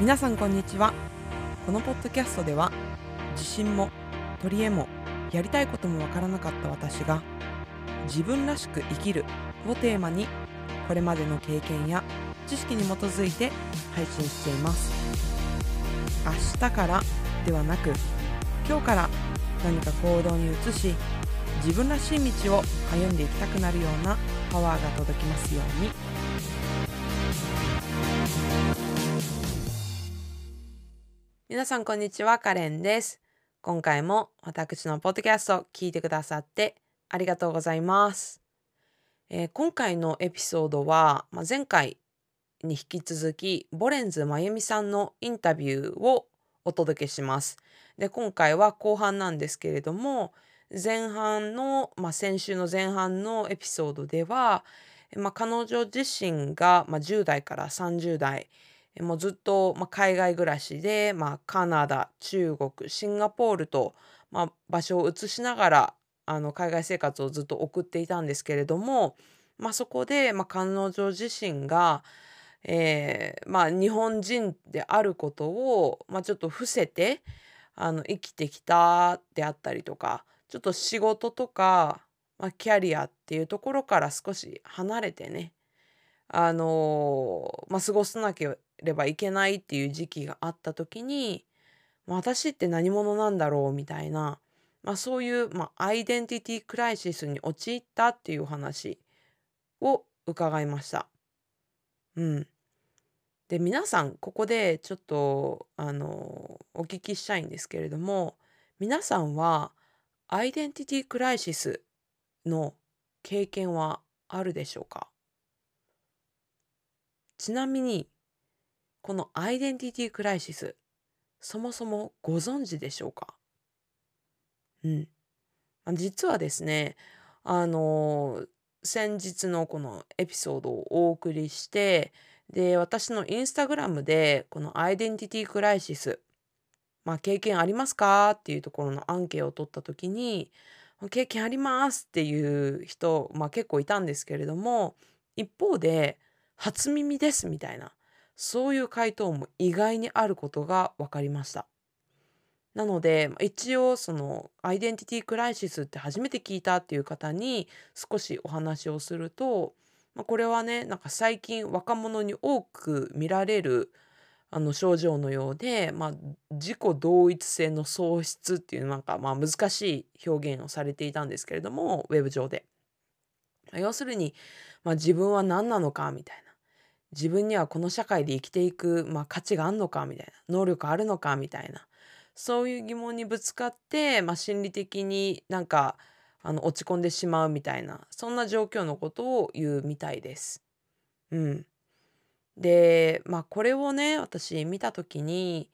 皆さんこんにちは。このポッドキャストでは自信も取り柄もやりたいこともわからなかった私が自分らしく生きるをテーマにこれまでの経験や知識に基づいて配信しています。明日からではなく今日から何か行動に移し自分らしい道を歩んでいきたくなるようなパワーが届きますように。皆さんこんにちはカレンです。今回も私のポッドキャストを聞いてくださってありがとうございます、えー今回のエピソードは、まあ、前回に引き続きボレンズまゆみさんのインタビューをお届けします。で今回は後半なんですけれども前半の、まあ、先週の前半のエピソードでは、まあ、彼女自身が、まあ、10代から30代もうずっと、まあ、海外暮らしで、まあ、カナダ中国シンガポールと、まあ、場所を移しながらあの海外生活をずっと送っていたんですけれども、まあ、そこで、まあ、彼女自身が、えーまあ、日本人であることを、まあ、ちょっと伏せてあの生きてきたであったりとかちょっと仕事とか、まあ、キャリアっていうところから少し離れてねあのまあ、過ごさなければいけないっていう時期があった時に、私って何者なんだろうみたいな、まあ、そういう、まあ、アイデンティティクライシスに陥ったっていう話を伺いました。うん、で皆さんここでちょっとあのお聞きしたいんですけれども皆さんはアイデンティティクライシスの経験はあるでしょうか？ちなみにこのアイデンティティクライシスそもそもご存知でしょうか？うん。実はですねあの先日のこのエピソードをお送りしてで私のインスタグラムでこのアイデンティティクライシスまあ経験ありますかっていうところのアンケートを取った時に経験ありますっていう人、まあ、結構いたんですけれども一方で初耳ですみたいなそういう回答も意外にあることが分かりました。なので一応そのアイデンティティクライシスって初めて聞いたっていう方に少しお話をすると、まあ、これはねなんか最近若者に多く見られるあの症状のようで、まあ、自己同一性の喪失っていうなんかまあ難しい表現をされていたんですけれどもウェブ上で。要するに、まあ、自分は何なのかみたいな自分にはこの社会で生きていく、まあ、価値があるのかみたいな能力あるのかみたいなそういう疑問にぶつかって、まあ、心理的になんかあの落ち込んでしまうみたいなそんな状況のことを言うみたいです。うん、でまあこれをね私見た時に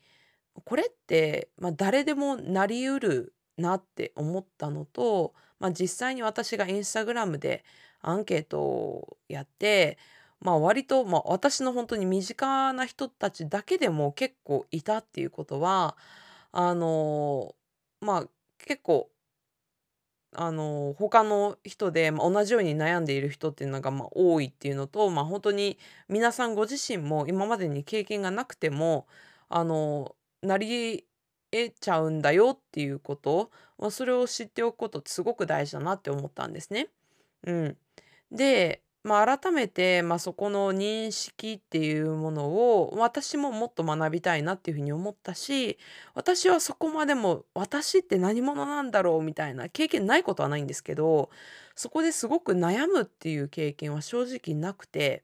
これって、まあ、誰でもなりうるなって思ったのと、まあ、実際に私がインスタグラムでアンケートをやって、まあ、割と、まあ、私の本当に身近な人たちだけでも結構いたっていうことはあのまあ結構あの他の人で、まあ、同じように悩んでいる人っていうのがまあ多いっていうのと、まあ、本当に皆さんご自身も今までに経験がなくてもあのなり得ちゃうんだよっていうこと、まあ、それを知っておくことってすごく大事だなって思ったんですね。うん、で、まあ、改めて、まあ、そこの認識っていうものを私ももっと学びたいなっていうふうに思ったし私はそこまでも私って何者なんだろうみたいな経験ないことはないんですけどそこですごく悩むっていう経験は正直なくて、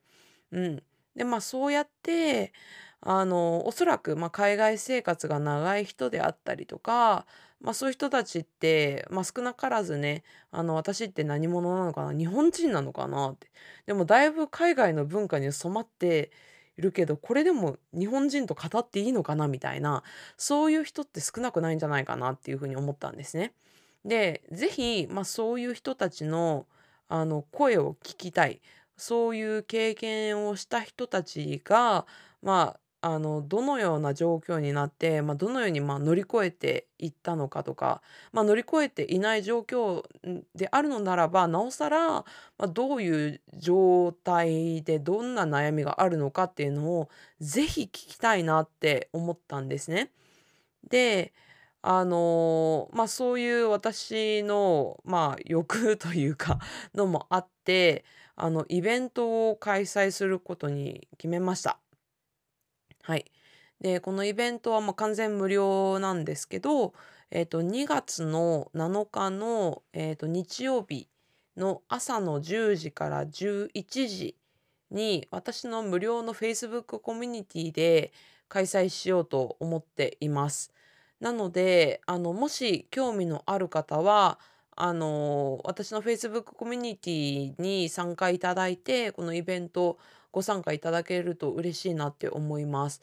うん、でまあそうやってあのおそらく、ま、海外生活が長い人であったりとか、まあ、そういう人たちって、まあ、少なからずねあの私って何者なのかな日本人なのかなってでもだいぶ海外の文化に染まっているけどこれでも日本人と語っていいのかなみたいなそういう人って少なくないんじゃないかなっていうふうに思ったんですね。で是非、まあ、そういう人たちのあの声を聞きたいそういう経験をした人たちがまああの、どのような状況になって、まあ、どのように、ま、乗り越えていったのかとか、まあ、乗り越えていない状況、であるのならば、なおさら、まあ、どういう状態でどんな悩みがあるのかっていうのを、ぜひ聞きたいなって思ったんですね。で、あの、ま、そういう私の、まあ、欲 というか、のもあって、あの、イベントを開催することに決めました。はい。で、このイベントは、ま、完全無料なんですけど、えっと、2月の7日の、えっと、日曜日の朝の10時から11時に、私の無料の Facebook コミュニティで開催しようと思っています。なので、あの、もし興味のある方は、あの、私の Facebook コミュニティに参加いただいて、このイベントご参加いただけると嬉しいなって思います。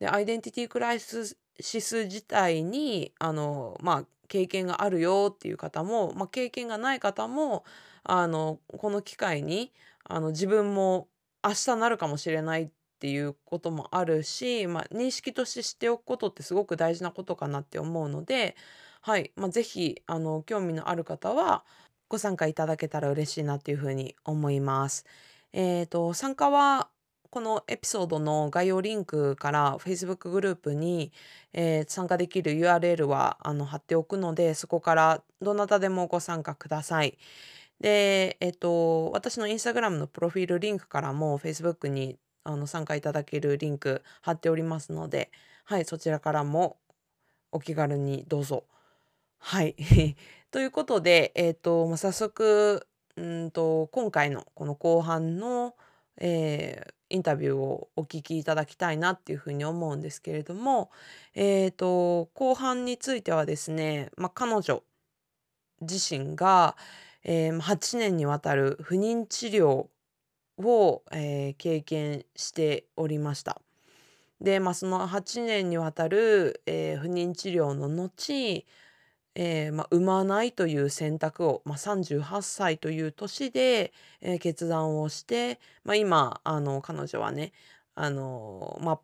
で、アイデンティティクライシス自体に、あの、まあ、経験があるよっていう方も、まあ、経験がない方も、あの、この機会に、あの、自分も明日なるかもしれないっていうこともあるし、まあ、認識として知っておくことってすごく大事なことかなって思うので、はい、まあ、ぜひ、あの、興味のある方はご参加いただけたら嬉しいなっていうふうに思います。えっと、参加はこのエピソードの概要リンクから Facebook グループに、えー参加できる URL はあの貼っておくので、そこからどなたでもご参加ください。で、えっと、私の Instagram のプロフィールリンクからも Facebook にあの参加いただけるリンク貼っておりますので、はい、そちらからもお気軽にどうぞ。はい。ということで、えっと、早速うんと、今回のこの後半の、えーインタビューをお聞きいただきたいなっていうふうに思うんですけれども、えっと、後半についてはですね、まあ、彼女自身が、えー、8年にわたる不妊治療を、えー経験しておりました。で、まあ、その8年にわたる、えー不妊治療の後えーまあ、産まないという選択を、まあ、38歳という年で、えー決断をして、まあ、今あの彼女はねあの、まあ、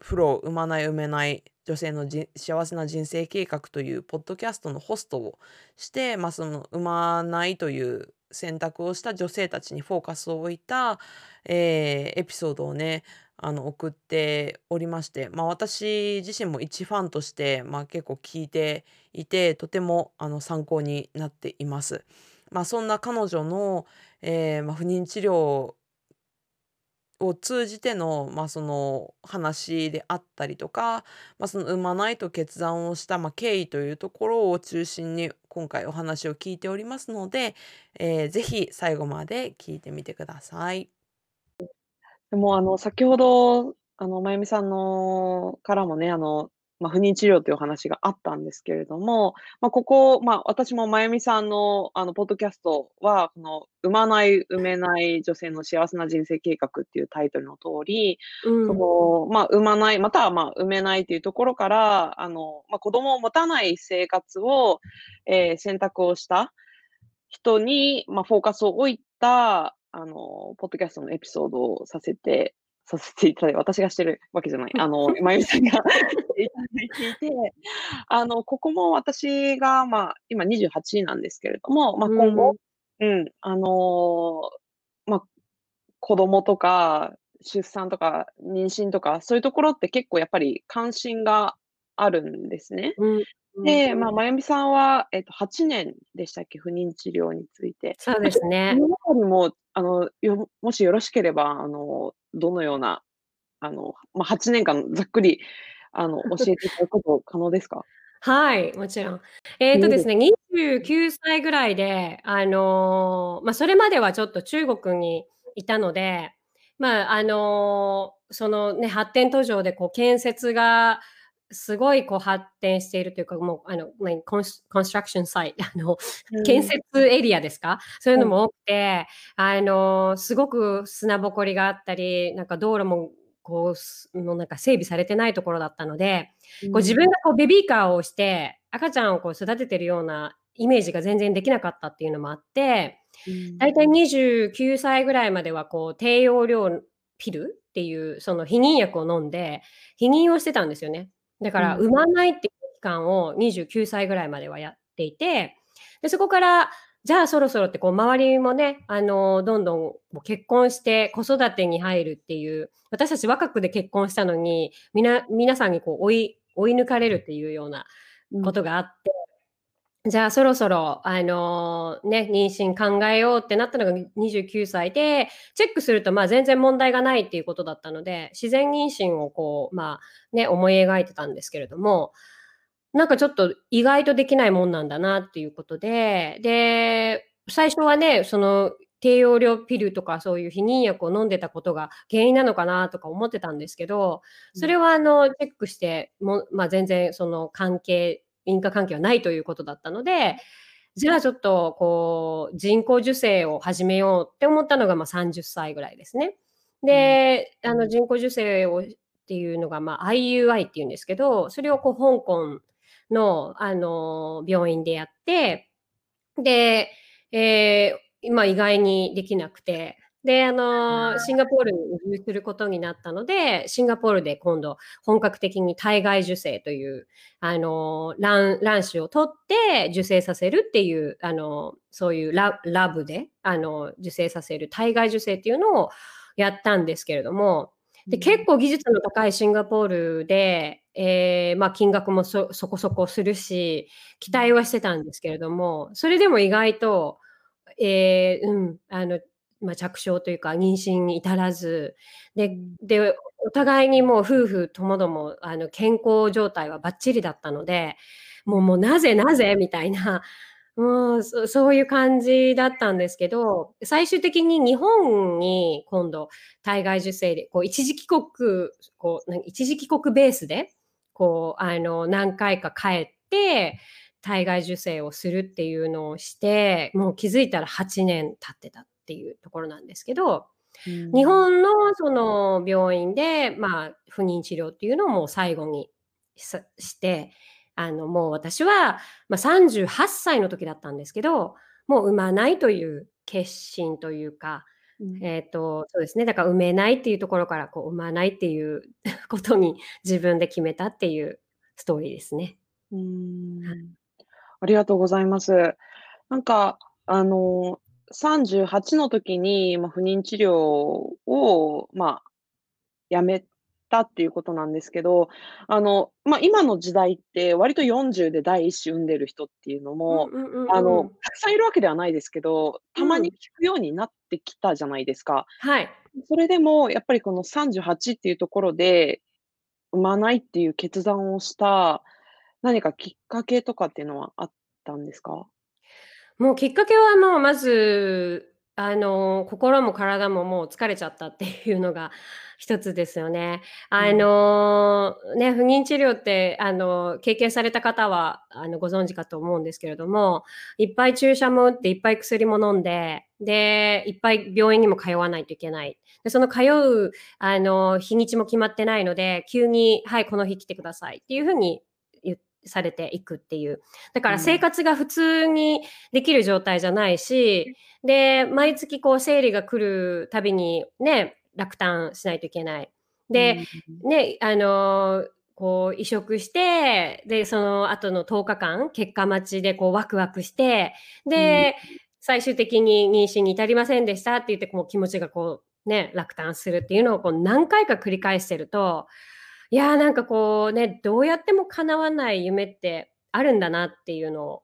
フロ産まない産めない女性の幸せな人生計画というポッドキャストのホストをして、まあ、その産まないという選択をした女性たちにフォーカスを置いた、えーエピソードをねあの送っておりまして、まあ、私自身も一ファンとして、まあ、結構聞いていてとてもあの参考になっています。まあ、そんな彼女の、えーまあ、不妊治療を通じての,、まあその話であったりとか、まあ、その産まないと決断をした、まあ、経緯というところを中心に今回お話を聞いておりますので、えー、ぜひ最後まで聞いてみてください。でも、あの、先ほど、あの、まゆみさんのからもね、あの、まあ、不妊治療というお話があったんですけれども、まあ、ここ、まあ、私もまゆみさんの、あの、ポッドキャストは、この、産まない、産めない女性の幸せな人生計画っていうタイトルの通り、そうん。の、まあ、産まない、または、まあ、産めないっていうところから、あの、まあ、子供を持たない生活を、えー選択をした人に、まあ、フォーカスを置いた、あの、ポッドキャストのエピソードをさせてさせていただいて、私がしてるわけじゃない。あの、まゆみさんが いただいていて、あの、ここも私が、まあ、今28なんですけれども、まあ、今後、うん、あの、まあ、子供とか出産とか妊娠とか、そういうところって結構やっぱり関心があるんですね。うん。うん。で、まあ、まゆみさんは、えっと、8年でしたっけ？不妊治療について。そうですね。の中にも、あの、よもしよろしければ、あの、どのような、あの、ま、8年間ざっくり、あの、教えていただくこと可能ですか？はい、もちろん。えっとですね、29歳ぐらいで、あの、ま、それまではちょっと中国にいたので、まあ、あの、そのね、発展途上でこう建設がすごいこう発展しているというか、もうあの、コンスコンストラクションサイト、あの、建 うん。設エリアですか？そういうのはい。も多くて、あの、すごく砂ぼこりがあったり、なんか道路もこう、すのなんか整備されてないところだったので、うこう自ん。分がこうベビーカーを押して、赤ちゃんをこう育ててるようなイメージが全然できなかったっていうのもあって、うん。だいたい29歳ぐらいまではこう低用量ピルっていうその避妊薬を飲んで避妊をしてたんですよね。だからうん。産まないっていう期間を29歳ぐらいまではやっていてでそこからじゃあそろそろってこう周りもねあのどんどん結婚して子育てに入るっていう私たち若くで結婚したのにみな皆さんにこう追い追い抜かれるっていうようなことがあって、じゃあそろそろ、あのね、妊娠考えようってなったのが29歳で、チェックするとまあ全然問題がないっていうことだったので、自然妊娠をこう、まあね、思い描いてたんですけれども、なんかちょっと意外とできないもんなんだなっていうことで、で、最初はね、その低用量ピルとかそういう避妊薬を飲んでたことが原因なのかなとか思ってたんですけど、それはあのチェックしても、まあ、全然その関係、因果関係はないということだったので、じゃあちょっとこう人工授精を始めようって思ったのがまあ30歳ぐらいですね。で、あの人工授精をっていうのがまあ IUI っていうんですけど、それをこう香港のあの病院でやって、で、えーまあ、意外にできなくて、で、あの、シンガポールに移住することになったので、シンガポールで今度本格的に体外受精という、あの、卵卵子を取って受精させるっていう、あの、そういうララブで、あの、受精させる体外受精っていうのをやったんですけれども、で結構技術の高いシンガポールで、えーまあ、金額もそそこそこするし期待はしてたんですけれどもそれでも意外と、えーうんあのまあ、着床というか妊娠に至らず。ででお互いにもう夫婦ともどもあの健康状態はバッチリだったのでもうもうなぜなぜみたいなもうそそういう感じだったんですけど最終的に日本に今度体外受精でこう一時帰国こう一時帰国ベースでこうあの何回か帰って体外受精をするっていうのをしてもう気づいたら8年経ってたっていうところなんですけど日本のその病院で、まあ、不妊治療っていうのをもう最後にさしてあのもう私は、まあ、38歳の時だったんですけどもう産まないという決心というか、えっ、とそうですねだから産めないっていうところからこう産まないっていう ことに自分で決めたっていうストーリーですね。うんありがとうございます。なんか、あの、38の時に、まあ、不妊治療を、まあ、やめたっていうことなんですけど、あの、まあ、今の時代って割と40で第一子産んでる人っていうのも、うんうんうんうんあの、たくさんいるわけではないですけど、たまうんに聞くようになってきたじゃないですか。はいそれでもやっぱりこの38っていうところで、産まないっていう決断をした、何かきっかけとかっていうのはあったんですか？もうきっかけはもうまず、あの、心も体ももう疲れちゃったっていうのが一つですよね。あうん。の、ね、不妊治療って、あの、経験された方は、あの、ご存知かと思うんですけれども、いっぱい注射も打って、いっぱい薬も飲んで、で、いっぱい病院にも通わないといけない。で、その通う、あの、日にちも決まってないので、急に、はい、この日来てくださいっていうふうにゆされていくっていう。だから生活が普通にできる状態じゃないし、で、毎月こう生理が来るたびにね、落胆しないといけない。で、ね、あの、こう移植して、で、その後の10日間、結果待ちでこうワクワクして、で、最終的に妊娠に至りませんでしたって言って、こう気持ちがこうね、落胆するっていうのをこう何回か繰り返してると、いやーなんかこうね、どうやっても叶わない夢ってあるんだなっていうのを、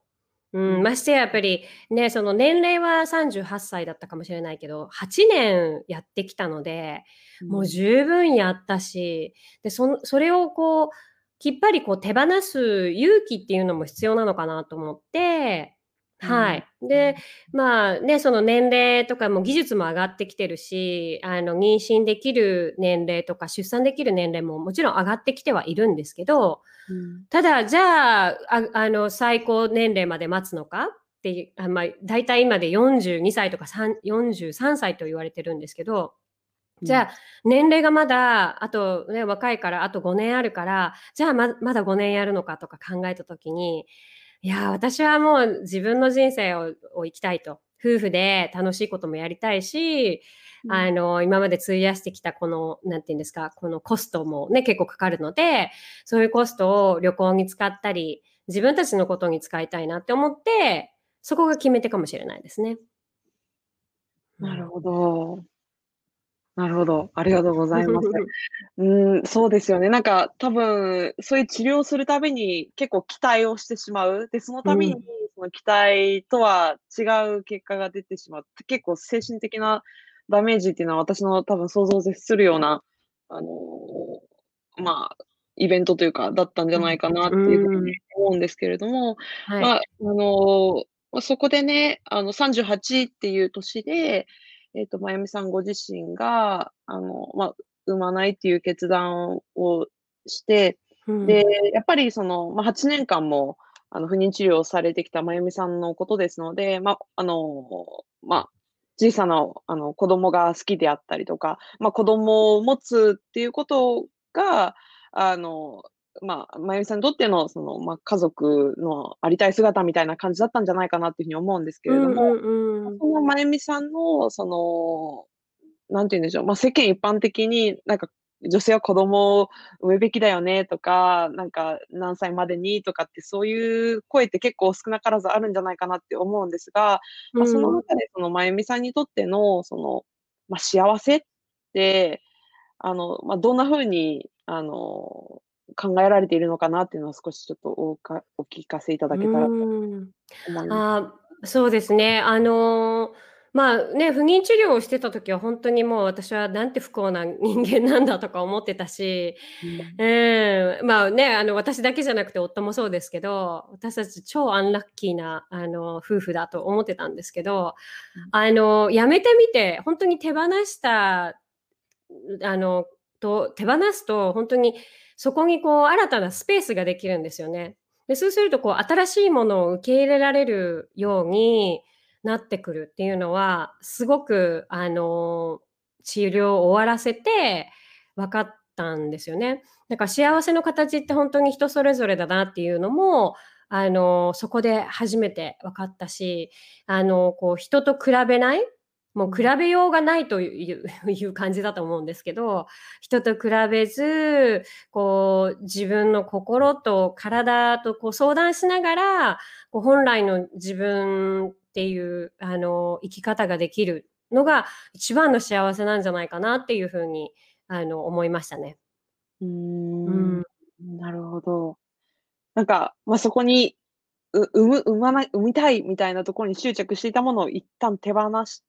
うん、ましてややっぱりね、その年齢は38歳だったかもしれないけど、8年やってきたので、もう十分やったし、でそのそれをこう、きっぱりこう手放す勇気っていうのも必要なのかなと思って、はい。で、まあね、その年齢とかも技術も上がってきてるし、あの妊娠できる年齢とか出産できる年齢ももちろん上がってきてはいるんですけど、うん。ただ、じゃあ、ああの最高年齢まで待つのか？っていう、あまあ、大体今で42歳とか3 43歳と言われてるんですけど、じゃあ、年齢がまだ、あとね、若いから、あと5年あるから、じゃあままだ5年やるのかとか考えたときに、いや、私はもう自分の人生をを生きたいと。夫婦で楽しいこともやりたいし、うん。あの、今まで費やしてきたこの、なんていうんですか、このコストもね、結構かかるので、そういうコストを旅行に使ったり、自分たちのことに使いたいなって思って、そこが決め手かもしれないですね。うん。なるほど。なるほど、ありがとうございます。うん、そうですよね。なんか多分、そういう治療をするたびに結構期待をしてしまう。で、そのう度にん。その期待とは違う結果が出てしまって、結構精神的なダメージっていうのは私の多分想像を絶するような、あの、まあ、イベントというか、だったんじゃないかなっていうふうにうん。思うんですけれども、はい。まあ、あの、ま、そこでね、あの、38っていう年で、えっと、まゆみさんご自身が、あの、ま、産まないっていう決断をして、で、うん。やっぱりその、ま、8年間も、あの、不妊治療をされてきたまゆみさんのことですので、ま、あの、ま、小さな、あの、子供が好きであったりとか、ま、子供を持つっていうことが、あの、まあ、まゆみさんにとってのその、ま、家族のありたい姿みたいな感じだったんじゃないかなっていうふうに思うんですけれども、うんうんうん。そのまゆみさんのその、なんて言うんでしょう、ま、世間一般的になんか女性は子供を産むべきだよねとか、なんか何歳までにとかってそういう声って結構少なからずあるんじゃないかなって思うんですが、ま、そのうん。中でそのまゆみさんにとってのその、ま、幸せって、あの、ま、どんな風に、あの、考えられているのかなっていうのを少しちょっとおかお聞かせいただうけたらと。思います。ああ、そうですね。あの、まあ、ね、不妊治療をしてた時はほんとにもう私はなんて不幸な人間なんだとか思ってたし、うん。うん、まあ、ね、あの、私だけじゃなくて夫もそうですけど、私たち超アンラッキーな、あの、夫婦だと思ってたんですけど、うん。あの、辞めてみて、ほんとに手放したあの、と手放すとほんとにそこにこう新たなスペースができるんですよね。で、そうするとこう新しいものを受け入れられるようになってくるっていうのは、すごくあの、治療を終わらせて分かったんですよね。だから幸せの形ってほんとに人それぞれだなっていうのも、あの、そこで初めて分かったし、あの、こう人と比べない、もう比うん。べようがないといういう感じだと思うんですけど、人と比べず、こう自分の心と体とこう相談しながら、こう本来の自分っていうあの、生き方ができるのが一番の幸せなんじゃないかなっていう風にあの、思いましたね。うー、うんん。なるほど。なんか、ま、そこに、う産む産まない産みたいみたいなところに執着していたものを一旦手放し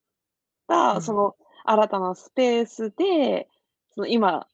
うた、そん。の新たなスペースで、その今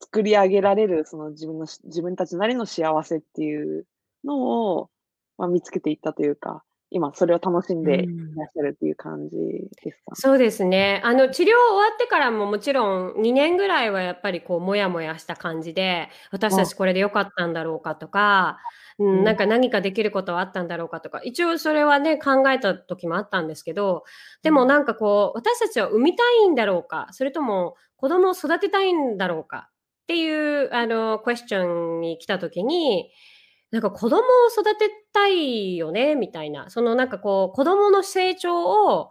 作り上げられるその自分のし自分たちなりの幸せっていうのを、ま、見つけていったというか、今それを楽しんうでいん。らっしゃるっていう感じですか？そうですね。あの、治療終わってからももちろん2年ぐらいはやっぱりこうモヤモヤした感じで、私たあ。ちこれで良かったんだろうかとか、う、うんん。なんか何かできることはあったんだろうかとか、一応それはね、考えた時もあったんですけど、うん。でもなんかこう、私たちは産みたいんだろうか、それとも子供を育てたいんだろうかっていうあの、クエスチョンに来た時に、なんか子供を育てたいよねみたいな、そのなんかこう子供の成長を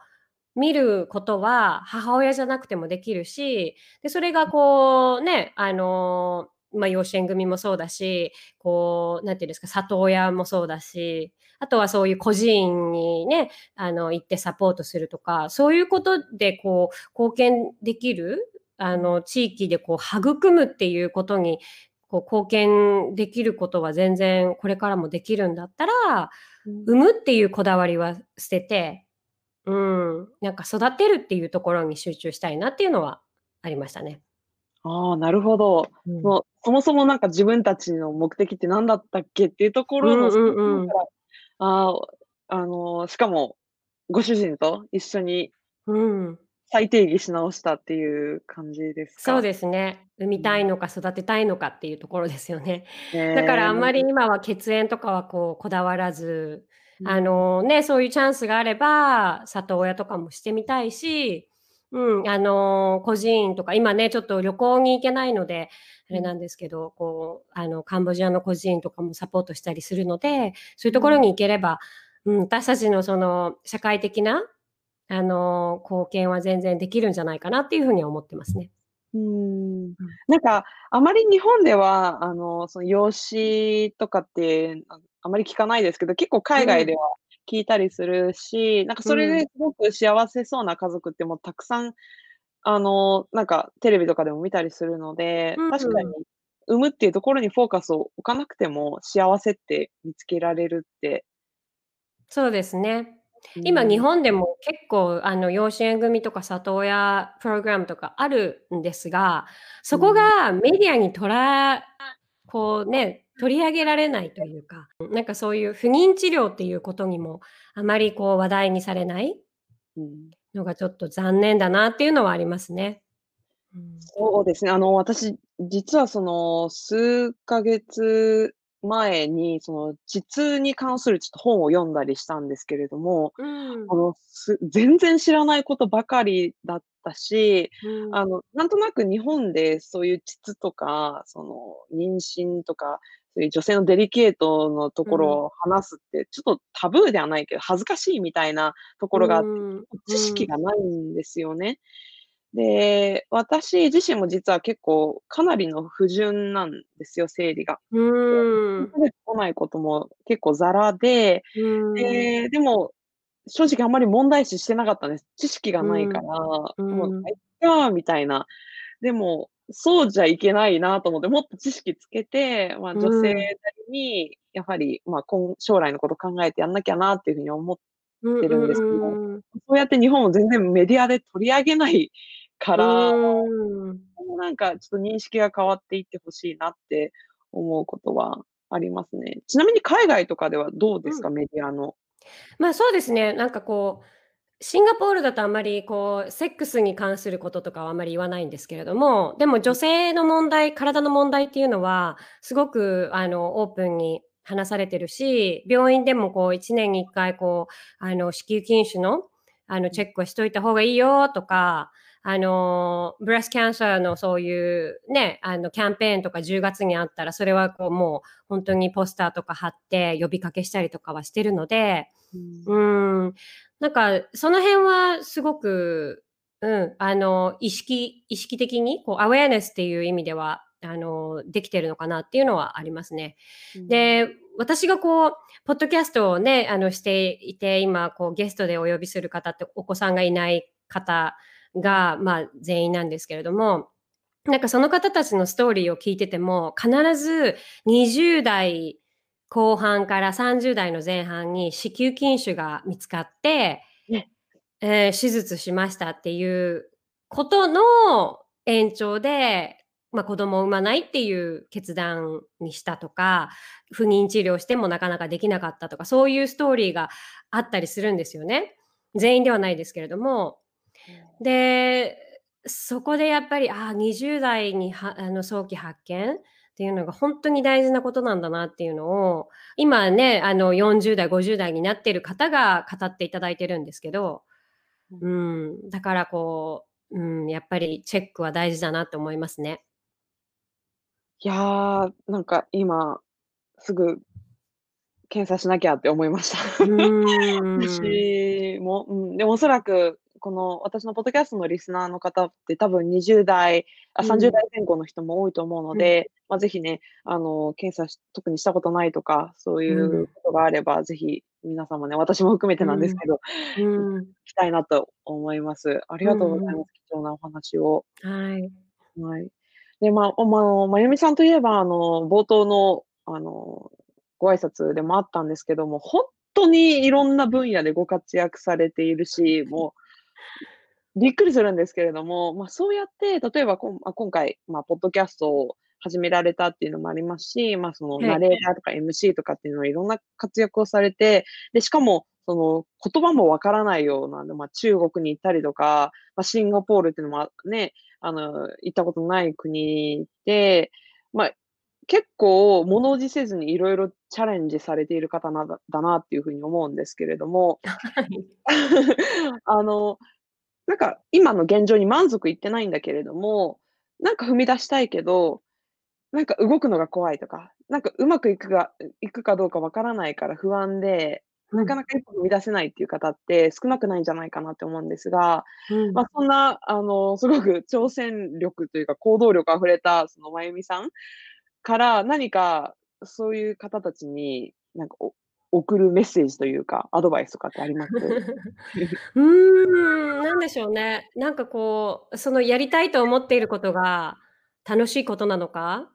見ることは母親じゃなくてもできるし、で、それが。こうね、あの、ま、養子縁組もそうだし、こう、なんていうんですか、里親もそうだし、あとはそういう孤児院にね、あの、行ってサポートするとか、そういうことでこう貢献できる、あ。の、地域でこう育むっていうことに、こう貢献できることは全然これからもできるんだったら、うん。産むっていうこだわりは捨てて、うん、なんか育てるっていうところに集中したいなっていうのはありましたね。ああ、なるほど。うん。その、そもそもなんか自分たちの目的って何だったっけっていうところの、うんうんうん。あ、あの、しかもご主人と一緒にうん。再定義し直したっていう感じですそうか？ですね。産うん。みたいのか育てたいのかっていうところですよね。へだからあんまりえ。今は血縁とかはこうこだわらず、あうん。の、ね、そういうチャンスがあれば、里親とかもしてみたいし、うん、あの、孤児院とか、今ね、ちょっと旅行に行けないので、あうん。れなんですけど、こう、あの、カンボジアの孤児院とかもサポートしたりするので、そういううん。ところに行ければ、うん、私たちのその社会的なあの、貢献は全然できるんじゃないかなっていう風には思ってますね。うーん。うん。なんか、あまり日本では、あの、その養子とかって、ああまり聞かないですけど、結構海うん。外では聞いたりするし、なんかうそれん。ですごく幸せそうな家族ってもうたくさん、あの、なんかテレビとかでも見たりするので、う確かにん。産むっていうところにフォーカスを置かなくても、幸せって見つけられるってそうですね。う今日。本でも結構あの養子縁組とか里親プログラムとかあるんですが、うそこん。がメディアにとらこうね、取り上げられないというか、なんかそういう不妊治療っていうことにもあまりこう話題にされないうん。のがちょっと残念だなっていうのはありますね。うん。そうですね。あの、私、実はその、数ヶ月前に、その、膣に関するちょっと本を読んだりしたんですけれども、うん。あの、す全然知らないことばかりだったし、うん。あの、なんとなく日本でそういう膣とか、その、妊娠とか、そういう女性のデリケートのところうん。を話すって、ちょっとタブーではないけど、恥ずかしいみたいなとこうろがあって、ん。知識うん。がないんですよね。で、私自身も実は結構かなりの不順なんですよ、生理が。うん。数ヶ月来ないことも結構ざらで。で、でも、正直あんまり問題視してなかったんです。知識がうないかん。ら、うもう、ん。あ、いっかみたいな。でも、そうじゃいけないなと思って、もっと知識つけて、まあ、う女性なん。りに、やはり、まあ、こん将来のこと考えてやんなきゃなっていう風に思っうんてるんうですけど。そうやって日本を全然メディアで取り上げないかうら、ーん。なんかちょっと認識が変わっていって欲しいなって思うことはありますね。ちなみに海外とかではどうですか？うん。メディアの？まあ、そうですね。なんかこう、シンガポールだとあんまりこう、セックスに関することとかはあんまり言わないんですけれども、でも女うん。性の問題、体の問題っていうのは、すごくあの、オープンに話されてるし、病院でもこう1年に1回こう、あの、子宮筋腫の、あの、うん。チェックをしといた方がいいよとか、あの、ブレストキャンサーのそういうね、あの、キャンペーンとか10月にあったら、それはこうもうほんとにポスターとか貼って呼びかけしたりとかはしてるので、う。うんーん、なんかその辺はすごく、うん、あの、意識意識的にこうアウェアネスっていう意味では、あの、できてるのかなっていうのはありますね。うん。で、私がこう、ポッドキャストをね、あの、していて、今こうゲストでお呼びする方ってお子さんがいない方うん。が、まあ、全員なんですけれども、なんかその方たちのストーリーを聞いてても、必ず20代後半から30代の前半に子宮筋腫が見つかって、え。ええ、手術しましたっていうことの延長で、ま、子供を産まないっていう決断にしたとか、不妊治療してもなかなかできなかったとか、そういうストーリーがあったりするんですよね。全員ではないですけれども。うん。で、そこでやっぱり、ああ、20代にはあの、早期発見っていうのがほんとに大事なことなんだなっていうのを、今ね、あの、40代、50代になってる方が語っていただいてるんですけど、う。うんん、だからこう、うん、やっぱりチェックは大事だなって思いますね。いや、なんか今、すぐ検査しなきゃって思いました。うーん。私も、うん、でもおそらく、この私のポッドキャストのリスナーの方って多分20代、あ、30うん。代前後の人も多いと思うのうん。で、ま、ぜひね、あの、検査し特にしたことないとか、そういううんことがあれば、ぜひ皆さんもね、私も含めてなんですけど、うん。うん。きたいなと思います。ありうがとうごんうん。ざいます。貴重なお話を。はい。はい。で、まあ、まあ、まゆみさんといえば、あの、冒頭の、あの、ご挨拶でもあったんですけども、ほんとにいろんな分野でご活躍されているし、もう、びっくりするんですけれども、ま、そうやって、例えば、こんま、今回、ま、ポッドキャストを始められたっていうのもありますし、ま、そのはい。ナレーターとか MC とかっていうのはいろんな活躍をされて、で、しかも、その、言葉もわからないような、で、ま、中国に行ったりとか、ま、シンガポールっていうのも、あね、あの、行ったことない国で、ま、結構物おじせずにいろいろチャレンジされている方なだだなっていう風に思うんですけれども。はい。あの、なんか今の現状に満足いってないんだけれども、なんか踏み出したいけど、なんか動くのが怖いとか、なんかうまくいくがいくかどうかわからないから不安で、なかなか一歩踏み出せないっていう方って少なくないんじゃないかなって思うんですが、うん。ま、そんな、あの、すごく挑戦力というか、行動力溢れたそのまゆみさんから何かそういう方たちに、なんか、お送るメッセージというか、アドバイスとかってあります？うーん、なんでしょうね。なんかこう、そのやりたいと思っていることが楽しいことなのか、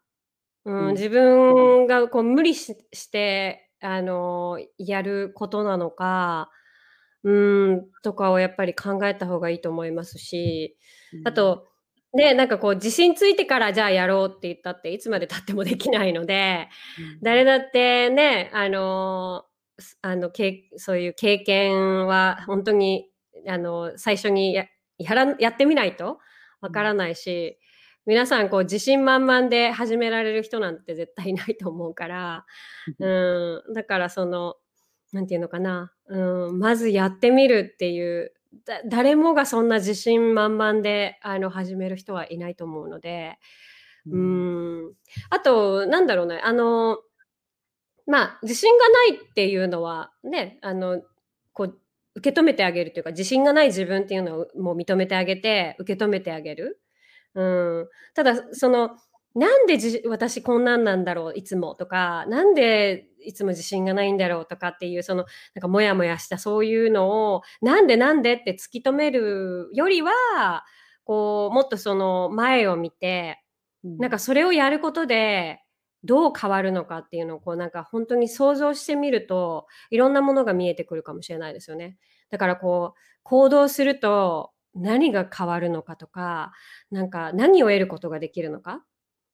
うーん、うん。自分がこう無理しして、あの、やることなのか、うーん、とかをやっぱり考えた方がいいと思いますし、うん。あと、ね、なんかこう自信ついてからじゃあやろうって言ったって、いつまで経ってもできないので、うん。誰だってね、あの、すあの、けそういう経験はほんとに、あの、最初にややらやってみないとわうん。からないし、皆さんこう自信満々で始められる人なんて絶対いないと思うから、うーん、だからその、なんていうのかな、うーん、まずやってみるっていう、だ誰もがそんな自信満々で、あの、始める人はいないと思うので、うん、あと、なんだろうね、あの、ま、自信がないっていうのは、ね、あの、こう受け止めてあげるというか、自信がない自分っていうのをもう認めてあげて、受け止めてあげる。うーん、ただその、なんでじ私こんなんなんだろう、いつもとか、なんでいつも自信がないんだろうとかっていう、その、なんかモヤモヤしたそういうのを、なんでなんでって突き止めるよりは、こう、もっとその前を見て、うん。なんかそれをやることで、どう変わるのかっていうのをこうなんかほんとに想像してみると、いろんなものが見えてくるかもしれないですよね。だからこう、行動すると何が変わるのかとか、なんか何を得ることができるのか。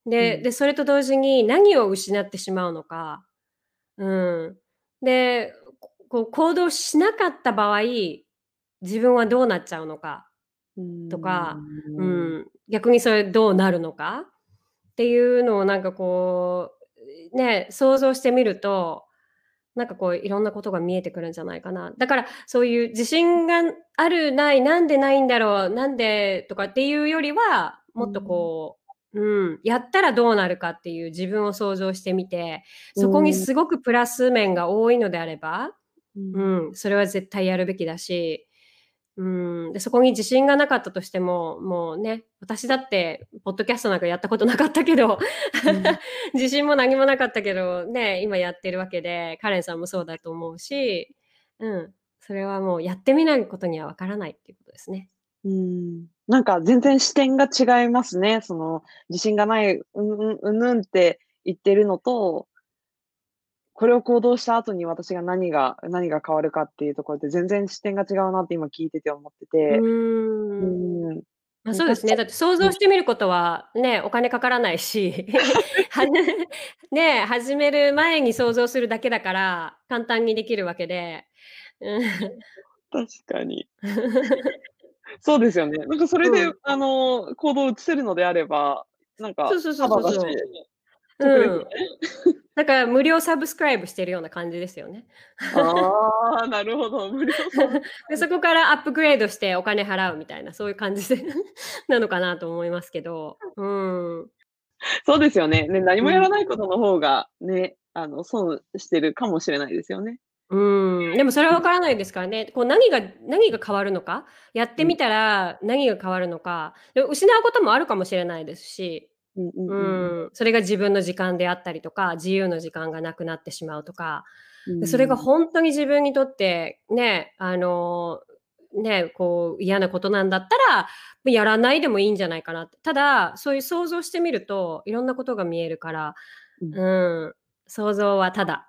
で、うん。で、それと同時に何を失ってしまうのか。うん。で、こう行動しなかった場合、自分はどうなっちゃうのかとか、うん。ん、逆にそれどうなるのかっていうのをなんかこう、ね、想像してみると、なんかこういろんなことが見えてくるんじゃないかな。だからそういう自信があるない、なんでないんだろう、なんでとかっていうよりは、もっとうん。こう、うん、やったらどうなるかっていう自分を想像してみて、うそこに。すごくプラス面が多いのであれば、う。うんん、それは絶対やるべきだし、うーん、で、そこに自信がなかったとしても、もうね、私だってポッドキャストなんかやったことなかったけど、うん。自信も何もなかったけど、ね、今やってるわけで、カレンさんもそうだと思うし、うん、それはもうやってみないことにはわからないっていうことですね。うーん、なんか全然視点が違いますね。その自信がない、うんうん、うんって言ってるのとこれを行動した後に私が何が何が変わるかっていうところで全然視点が違うなって今聞いてて思ってうて。うーん。ま、うん、たしそうですね。だって想うん。像してみることは、ね、お金かからないし、はね ね、始める前に想像するだけだから、簡単にできるわけで。うん。確かに。そうですよね。なんかそれでうん。あの、行動を移せるのであれば、なんかそうそうそうそう。うん。だから無料サブスクライブしてるような感じですよね。ああ、なるほど。無料 で。そこからアップグレードしてお金払うみたいな、そういう感じで なのかなと思いますけど。うん。そうですよね。ね、何もやうん。らないことの方が、ね、あの、損してるかもしれないですよね。うーん、でもそれはうん。わからないですからね。こう何が何が変わるのか、やってうん。みたら何が変わるのか、で、失うこともあるかもしれないですし、うんそれが自分の時間であったりとか、自由の時間がなくなってしまうとか、うで、それがーん。ほんとに自分にとって、ね、あの、ね、こう嫌なことなんだったら、ま、やらないでもいいんじゃないかなって。ただ、そういう想像してみると、いろんなことが見えるから、うん。うん、想像はタダ。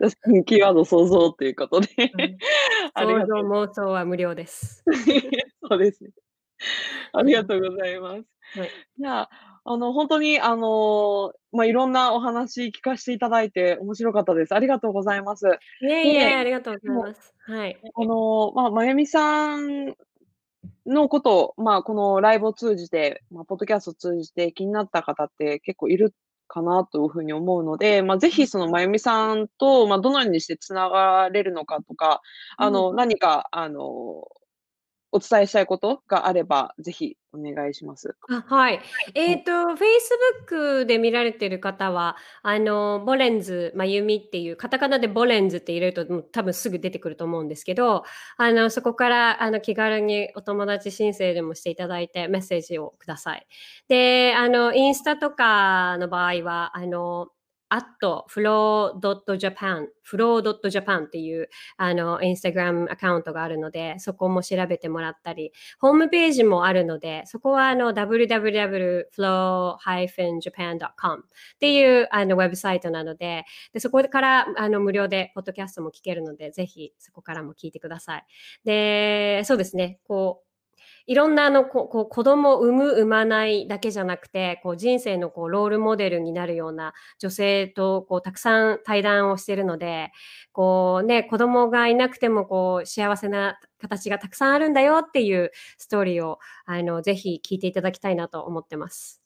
確かにキーワード想像っていうことで、うん。想像妄想は無料です。そうですね。ありうん。がとうございます。はい。じゃあ、あの、ほんとにあの、ま、いろんなお話聞かしていただいて面白かったです。ありがとうございます。で、いえいえ、ありがとうございもます。はい。う、あの、ま、まゆみさんのことを、ま、このライブを通じて、ま、ポッドキャストを通じて気になった方って結構いるかなという風に思うので、ま、ぜうん。ひそのまゆみさんと、ま、どのようにして繋がれるのかとか、うん。あの、何かあの、お伝えしたいことがあれば、ぜひお願いします。あ、はい。はえい。っと、Facebook で見られてる方は、あの、ボレンズまゆみっていう、カタカナでボレンズって入れると、多分すぐ出てくると思うんですけど、あの、そこからあの気軽にお友達申請でもしていただいて、メッセージをください。で、あの、インスタとかの場合は、あの、@flow.japan、flow.japan っていうあのインスタグラムアカウントがあるので、そこも調べてもらったり、ホームページもあるので、そこはあの www.flow-japan.com っていうあのウェブサイトなので、でそこからあの無料でポッドキャストも聞けるので、ぜひそこからも聞いてください。で、そうですね、こう、いろんなあのここう子供を産む産まないだけじゃなくてこう人生のこうロールモデルになるような女性とこうたくさん対談をしているのでこう、ね、子供がいなくてもこう幸せな形がたくさんあるんだよっていうストーリーをあのぜひ聞いていただきたいなと思ってます。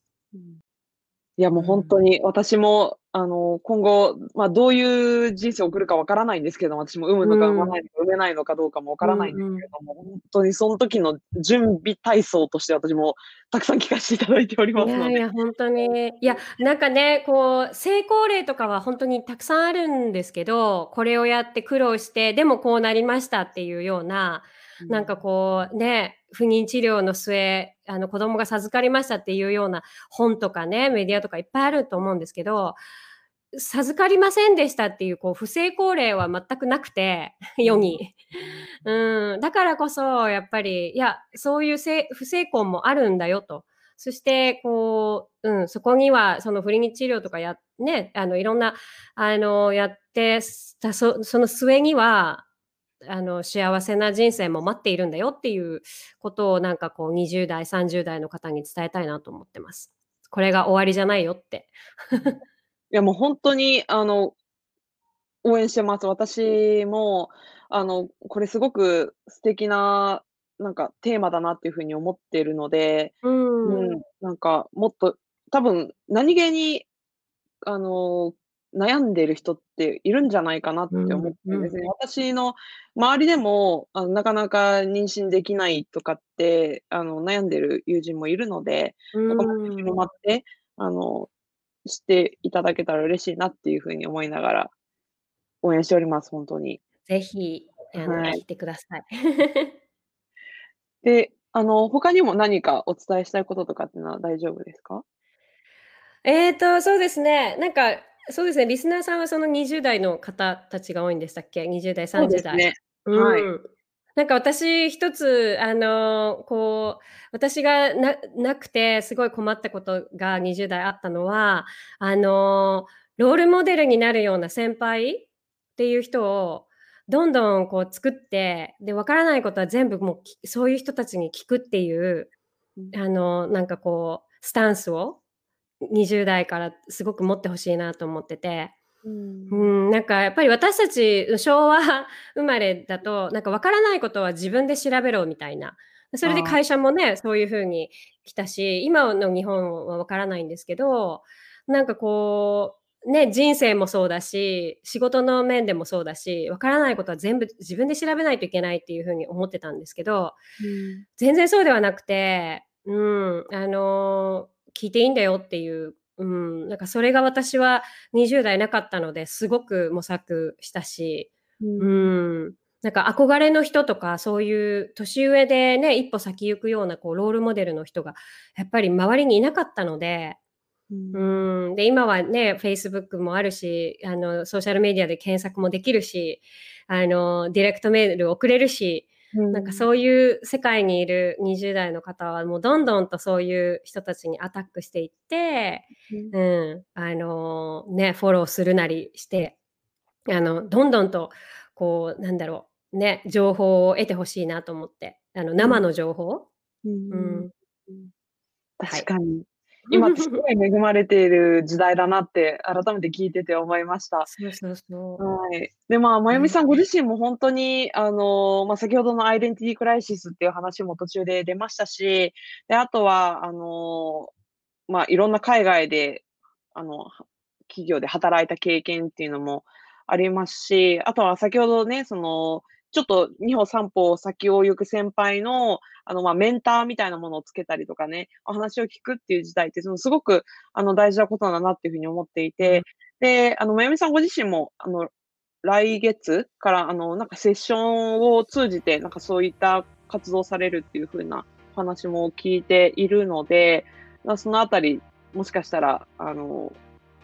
いや、もう本当に私も、あの、今後、まあ、どういう人生を送るかわからないんですけども、私も産むのか産まないのか、産めないのかどうかもわからないんですけれども、本当にその時の準備体操として私もたくさん聞かせていただいておりますので。いやいや、本当に。いや、なんかね、こう、成功例とかは本当にたくさんあるんですけど、これをやって苦労して、でもこうなりましたっていうような、なんかこうね、不妊治療の末、あの子供が授かりましたっていうような本とかね、メディアとかいっぱいあると思うんですけど、授かりませんでしたっていうこう不成功例は全くなくて、世に。うん、だからこそ、やっぱり、いや、そういうせ不成功もあるんだよと。そして、こう、うん、そこには、その不妊治療とかや、ね、あの、いろんな、あの、やってその末には、あの、幸せな人生も待っているんだよっていうことを、なんかこう、20代、30代の方に伝えたいなと思ってます。これが終わりじゃないよって。いや、もう本当に、あの応援してます。私も、あの、これすごく素敵な、なんかテーマだなっていう風に思っているので、う。うんん、なんかもっと、多分何気に、あの、悩んでる人っているんじゃないかなってうん、思ってですね。うん。私の周りでも、あの、なかなか妊娠できないとかって、あの、悩んでる友人もいるので、なん広うん。まって、あの、知っていただけたら嬉しいなっていう風に思いながら応援しております、本当に。ぜひ、あの、はい。聞いてください。で、あの、他にも何かお伝えしたいこととかっていうのは大丈夫ですか？えっと、そうですね。なんか、そうですね、リスナーさんはその20代の方たちが多いんでしたっけ？20代、30代。そうですね。はい。うん。なんか私一つ、あの、こう、私がななくてすごい困ったことが20代あったのは、あの、ロールモデルになるような先輩っていう人をどんどんこう作って、で、わからないことは全部もう、きそういう人たちに聞くっていう、うん。あの、なんかこう、スタンスを20代からすごく持って欲しいなと思ってて。う。うんん、なんかやっぱり私たち昭和 生まれだと、なんかわからないことは自分で調べろみたいな。それで。会社もね、そういう風に来たし、今の日本はわからないんですけど、なんかこう、ね、人生もそうだし、仕事の面でもそうだし、わからないことは全部自分で調べないといけないっていう風に思ってたんですけど、うん。全然そうではなくて、うん、あの、聞いていいんだよっていう、うん、なんかそれが私は20代なかったので、すごく模索したし、う。うんん、なんか憧れの人とか、そういう年上でね、一歩先行くようなこうロールモデルの人がやっぱり周りにいなかったので、う。うんん、で、今はね、Facebook もあるし、あの、ソーシャルメディアで検索もできるし、あの、ディレクトメール送れるし、うん。なんかそういう世界にいる20代の方はもうどんどんとそういう人たちにアタックしていって、うん。うん、あの、ね、フォローするなりして、あの、どんどんとこう、なんだろう、ね、情報を得て欲しいなと思って、あの、うん。生の情報う。うんん。うん。はい。確かに。今ってすごい恵まれている時代だなって改めて聞いてて思いました。そうそうそう。はい。で、まあ、まうん。ゆみさんご自身もほんとに、あの、ま、先ほどのアイデンティティクライシスっていう話も途中で出ましたし、で、あとは、あの、ま、いろんな海外で、あの、は企業で働いた経験っていうのもありますし、あとは先ほどね、その、ちょっと2歩3歩先を行く先輩の、あの、まあ、メンターみたいなものをつけたりとかね、お話を聞くっていう時代って、そのすごく、あの、大事なことだなっていうふうに思っていて、で、あの、まゆみさんご自身も、あの、来月から、あの、なんかセッションを通じて、なんかそういった活動されるっていう風な話も聞いているので、まあ、そのあたり、もしかしたら、あの、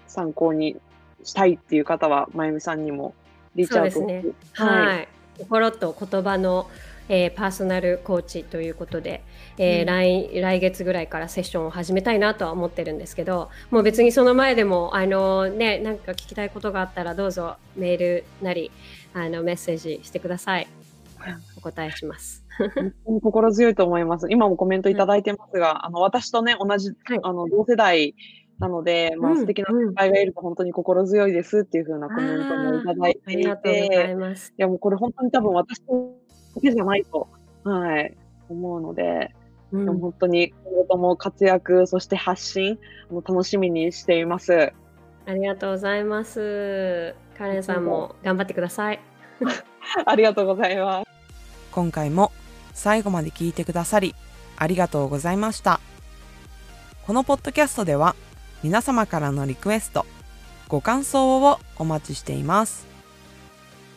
参考にしたいっていう方は、まゆみさんにもリーチアウトね、はい、はい。心と言葉の、えー、パーソナルコーチということで、えー、うん、来来月ぐらいからセッションを始めたいなとは思ってるんですけどもう別にその前でもあの、ね、なんか聞きたいことがあったらどうぞメールなりあのメッセージしてください。お答えします。心強いと思います。今もコメントいただいてますが、あの私とね同じ、はい、あの同世代なので、まあ、素敵な先輩がいると本当に心強いですっていう風なコメントもいただいていて、いやもうこれ本当に多分私だけじゃないと、はい、思うので、うん、でも本当に今後とも活躍、そして発信、も楽しみにしています。ありがとうございます。カレンさんも頑張ってください。ありがとうございます。今回も最後まで聞いてくださりありがとうございました。このポッドキャストでは皆様からのリクエスト、ご感想をお待ちしています。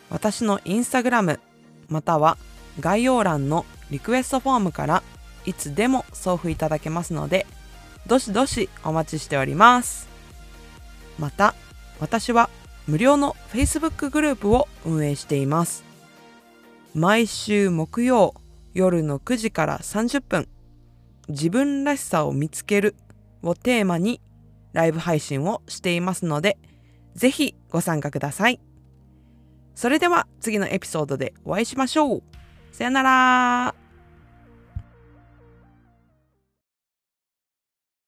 私のインスタグラムまたは概要欄のリクエストフォームからいつでも送付いただけますので、どしどしお待ちしております。また、私は無料の Facebook グループを運営しています。毎週木曜夜の9時から30分、自分らしさを見つけるをテーマにライブ配信をしていますので、ぜひご参加ください。それでは次のエピソードでお会いしましょう。さよなら。